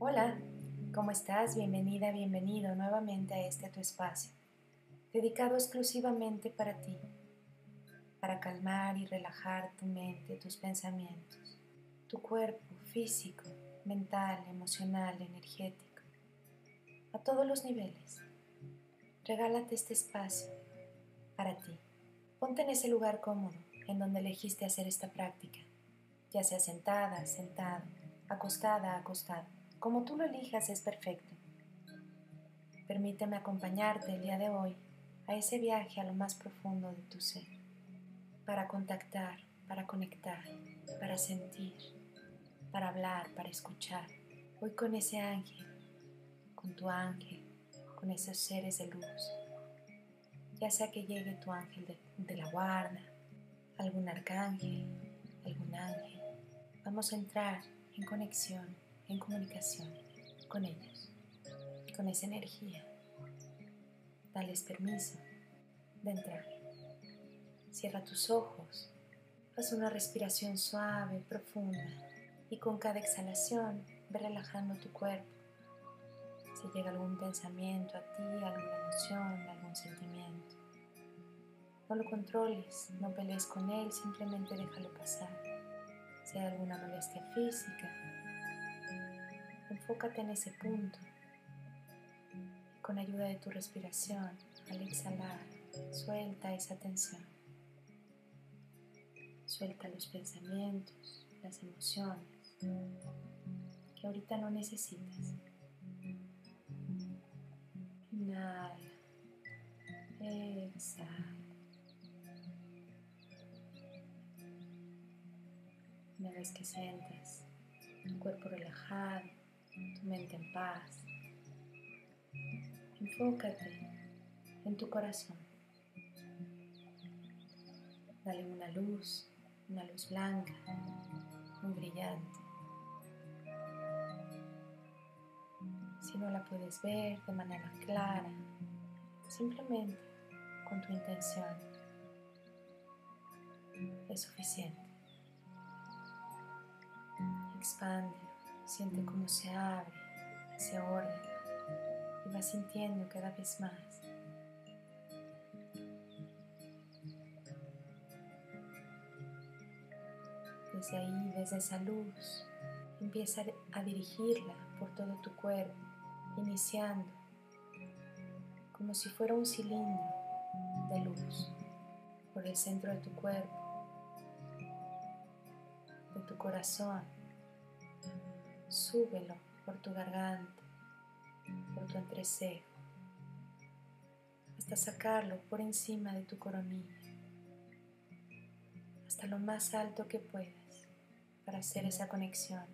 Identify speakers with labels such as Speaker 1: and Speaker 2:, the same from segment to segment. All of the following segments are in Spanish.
Speaker 1: Hola, ¿cómo estás? Bienvenida, bienvenido nuevamente a este tu espacio, dedicado exclusivamente para ti, para calmar y relajar tu mente, tus pensamientos, tu cuerpo físico, mental, emocional, energético, a todos los niveles. Regálate este espacio para ti. Ponte en ese lugar cómodo en donde elegiste hacer esta práctica, ya sea sentada, sentado, acostada, acostado como tú lo elijas es perfecto. Permíteme acompañarte el día de hoy a ese viaje a lo más profundo de tu ser, para contactar, para conectar, para sentir, para hablar, para escuchar. Hoy con ese ángel, con tu ángel, con esos seres de luz. Ya sea que llegue tu ángel de, de la guarda, algún arcángel, algún ángel. Vamos a entrar en conexión en comunicación con ellos, con esa energía. Dales permiso de entrar. Cierra tus ojos, haz una respiración suave, profunda y con cada exhalación ve relajando tu cuerpo. Si llega algún pensamiento a ti, alguna emoción, algún sentimiento, no lo controles, no pelees con él, simplemente déjalo pasar. Si hay alguna molestia física, Enfócate en ese punto. Con ayuda de tu respiración, al exhalar, suelta esa tensión. Suelta los pensamientos, las emociones que ahorita no necesitas. Inhala. Exhala. Una vez que sientes tu cuerpo relajado, tu mente en paz. Enfócate en tu corazón. Dale una luz, una luz blanca, muy brillante. Si no la puedes ver de manera clara, simplemente con tu intención es suficiente. Expande Siente cómo se abre, se ordena y va sintiendo cada vez más. Desde ahí, desde esa luz, empieza a dirigirla por todo tu cuerpo, iniciando como si fuera un cilindro de luz por el centro de tu cuerpo, de tu corazón súbelo por tu garganta, por tu entrecejo, hasta sacarlo por encima de tu coronilla, hasta lo más alto que puedas para hacer esa conexión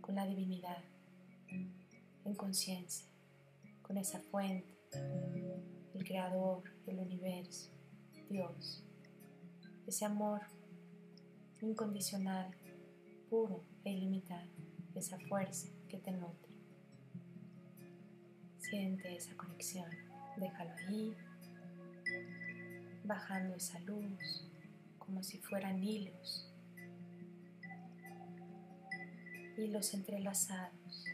Speaker 1: con la divinidad, en conciencia, con esa fuente, el creador, el universo, Dios, ese amor incondicional, puro e ilimitado esa fuerza que te nutre. Siente esa conexión, déjalo ahí, bajando esa luz como si fueran hilos, hilos entrelazados,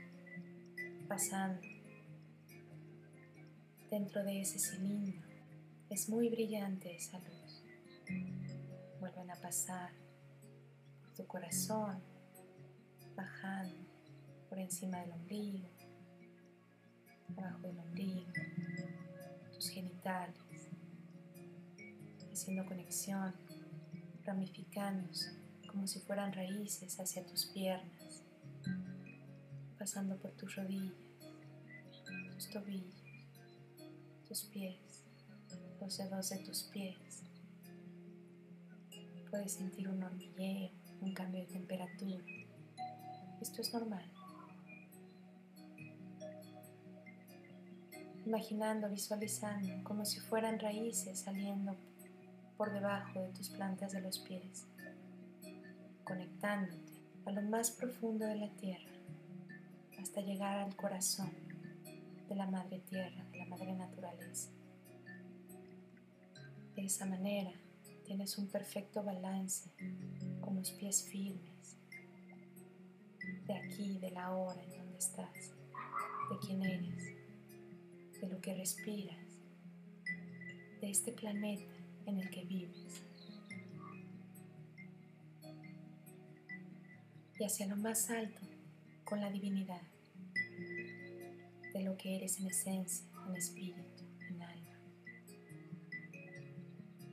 Speaker 1: pasando dentro de ese cilindro. Es muy brillante esa luz. Vuelven a pasar por tu corazón, bajando por encima del ombligo, abajo del ombligo, tus genitales, haciendo conexión, ramificándose como si fueran raíces hacia tus piernas, pasando por tus rodillas, tus tobillos, tus pies, los dedos de tus pies. Puedes sentir un hormigueo, un cambio de temperatura esto es normal. Imaginando, visualizando como si fueran raíces saliendo por debajo de tus plantas de los pies, conectándote a lo más profundo de la tierra hasta llegar al corazón de la madre tierra, de la madre naturaleza. De esa manera tienes un perfecto balance con los pies firmes de aquí, de la hora, en donde estás, de quién eres, de lo que respiras, de este planeta en el que vives. Y hacia lo más alto con la divinidad de lo que eres en esencia, en espíritu, en alma.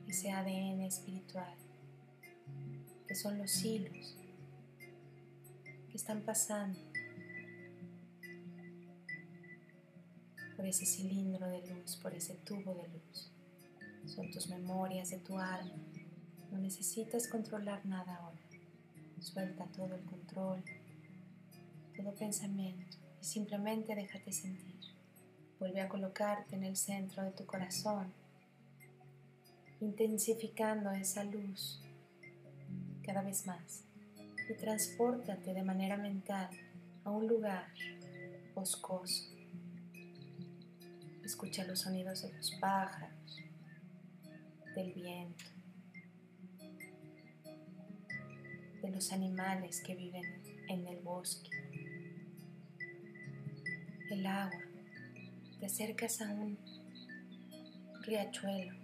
Speaker 1: Ese ADN espiritual, que son los hilos están pasando por ese cilindro de luz, por ese tubo de luz. Son tus memorias de tu alma. No necesitas controlar nada ahora. Suelta todo el control, todo pensamiento y simplemente déjate sentir. Vuelve a colocarte en el centro de tu corazón, intensificando esa luz cada vez más y transpórtate de manera mental a un lugar boscoso. Escucha los sonidos de los pájaros, del viento, de los animales que viven en el bosque el agua, te acercas a un riachuelo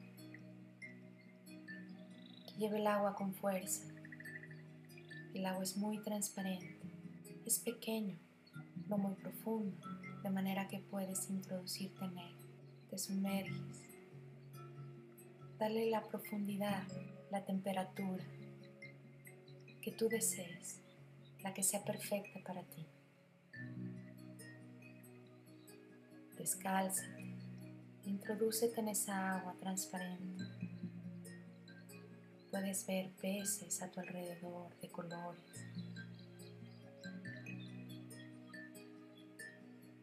Speaker 1: que lleva el agua con fuerza. El agua es muy transparente, es pequeño, no muy profundo, de manera que puedes introducirte en él. Te sumerges. Dale la profundidad, la temperatura que tú desees, la que sea perfecta para ti. descálzate, introdúcete en esa agua transparente. Puedes ver peces a tu alrededor de colores.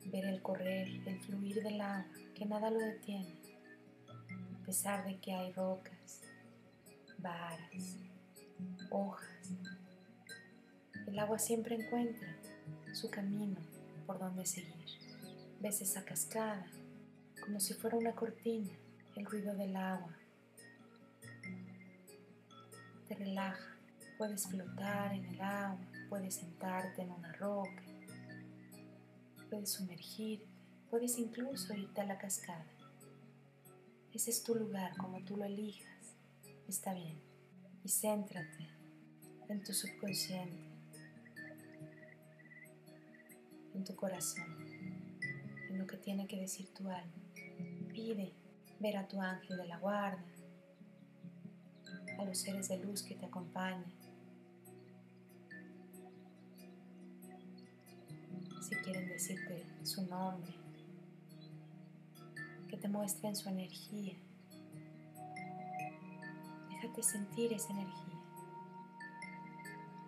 Speaker 1: Ver el correr, el fluir del agua, que nada lo detiene, a pesar de que hay rocas, varas, hojas. El agua siempre encuentra su camino por donde seguir. Ves esa cascada como si fuera una cortina, el ruido del agua. Relaja, puedes flotar en el agua, puedes sentarte en una roca, puedes sumergirte, puedes incluso irte a la cascada. Ese es tu lugar, como tú lo elijas, está bien. Y céntrate en tu subconsciente, en tu corazón lo que tiene que decir tu alma. Pide ver a tu ángel de la guarda, a los seres de luz que te acompañan. Si quieren decirte su nombre, que te muestren su energía. Déjate sentir esa energía.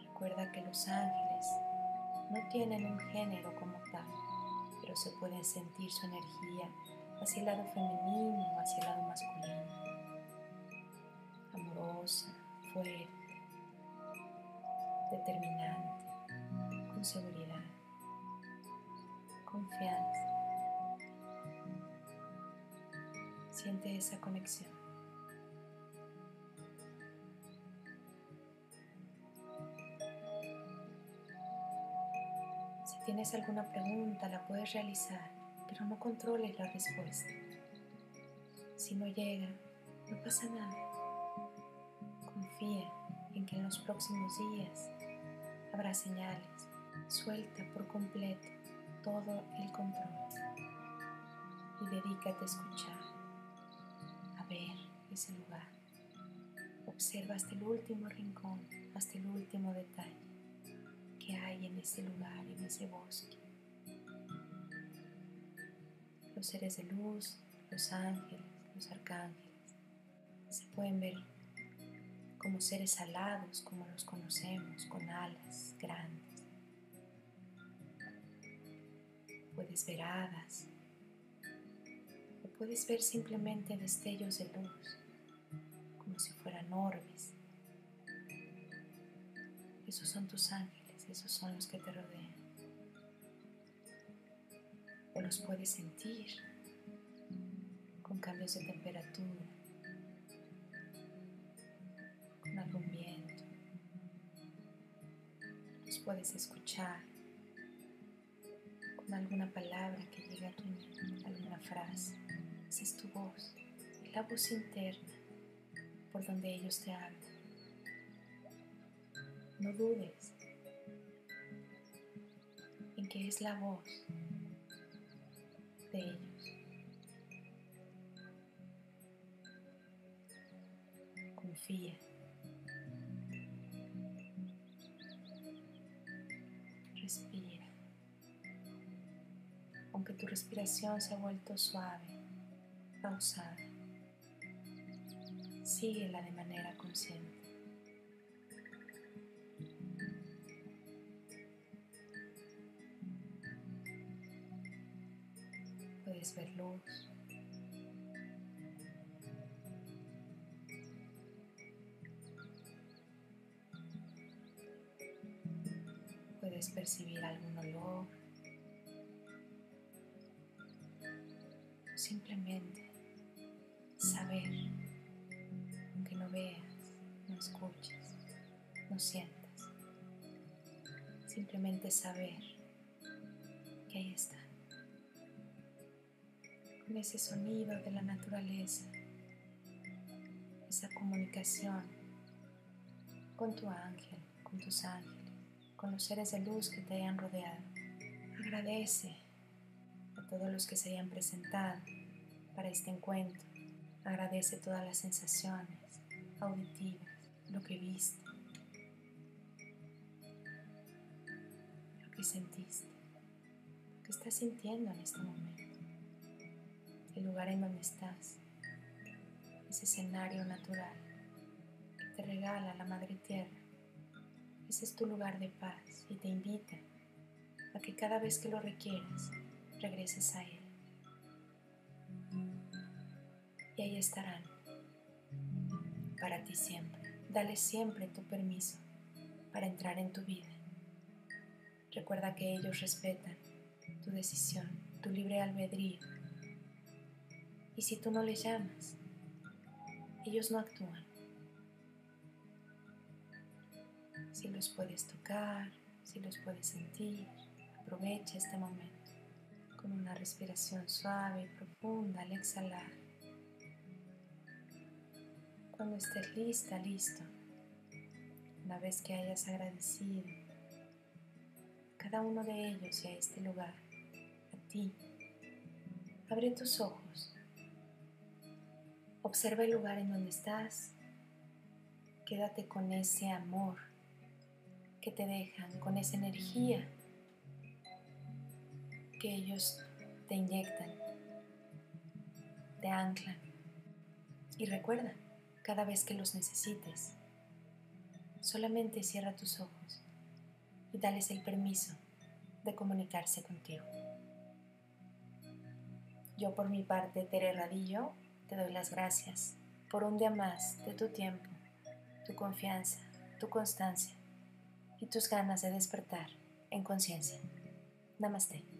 Speaker 1: Recuerda que los ángeles no tienen un género como tal pero se puede sentir su energía hacia el lado femenino o hacia el lado masculino. Fuerte, determinante, con seguridad, confianza. Siente esa conexión. tienes alguna pregunta, la puedes realizar, pero no controles la respuesta. Si no llega, no pasa nada. Confía en que en los próximos días habrá señales. Suelta por completo todo el control y dedícate a escuchar, a ver ese lugar. Observa hasta el último rincón, hasta el último detalle hay en ese lugar, en ese bosque. Los seres de luz, los ángeles, los arcángeles, se pueden ver como seres alados, como los conocemos, con alas grandes. Puedes ver hadas, o puedes ver simplemente destellos de luz, como si fueran orbes. Esos son tus ángeles esos son los que te rodean. O los puedes sentir con cambios de temperatura, puedes escuchar con alguna palabra que llegue a tu mente, alguna frase. Esa es tu voz, la voz interna por donde ellos te hablan. No dudes en que es la voz de ellos. Confía. Respiración se ha vuelto suave, pausada, síguela de manera consciente. Puedes ver luz. Simplemente saber, aunque no veas, no escuches, no sientas. Simplemente saber que ahí está. Con ese sonido de la naturaleza, esa comunicación con tu ángel, con tus ángeles con los seres de luz que te hayan rodeado. Agradece a todos los que se hayan presentado para este encuentro. Agradece todas las sensaciones auditivas, lo que viste, lo que sentiste, lo que estás sintiendo en este momento, el lugar en donde estás, ese escenario natural que te regala la Madre Tierra ese es tu lugar de paz y te invita a que cada vez que lo requieras, regreses a Él. Y ahí estarán, para ti siempre. Dale siempre tu permiso para entrar en tu vida. Recuerda que ellos respetan tu decisión, tu libre albedrío. Y si tú no les llamas, ellos no actúan. Si los puedes tocar, si los puedes sentir, aprovecha este momento con una respiración suave y profunda al exhalar. Cuando estés lista, listo, una vez que hayas agradecido a cada uno de ellos y a este lugar, a ti, abre tus ojos, observa el lugar en donde estás, quédate con ese amor que te dejan, con esa energía que ellos te inyectan, te anclan. Y recuerda, cada vez que los necesites, solamente cierra tus ojos y dales el permiso de comunicarse contigo. Yo por mi parte, Tere Radillo, te doy las gracias por un día más de tu tiempo, tu confianza, tu constancia y tus ganas de despertar en conciencia. Namaste.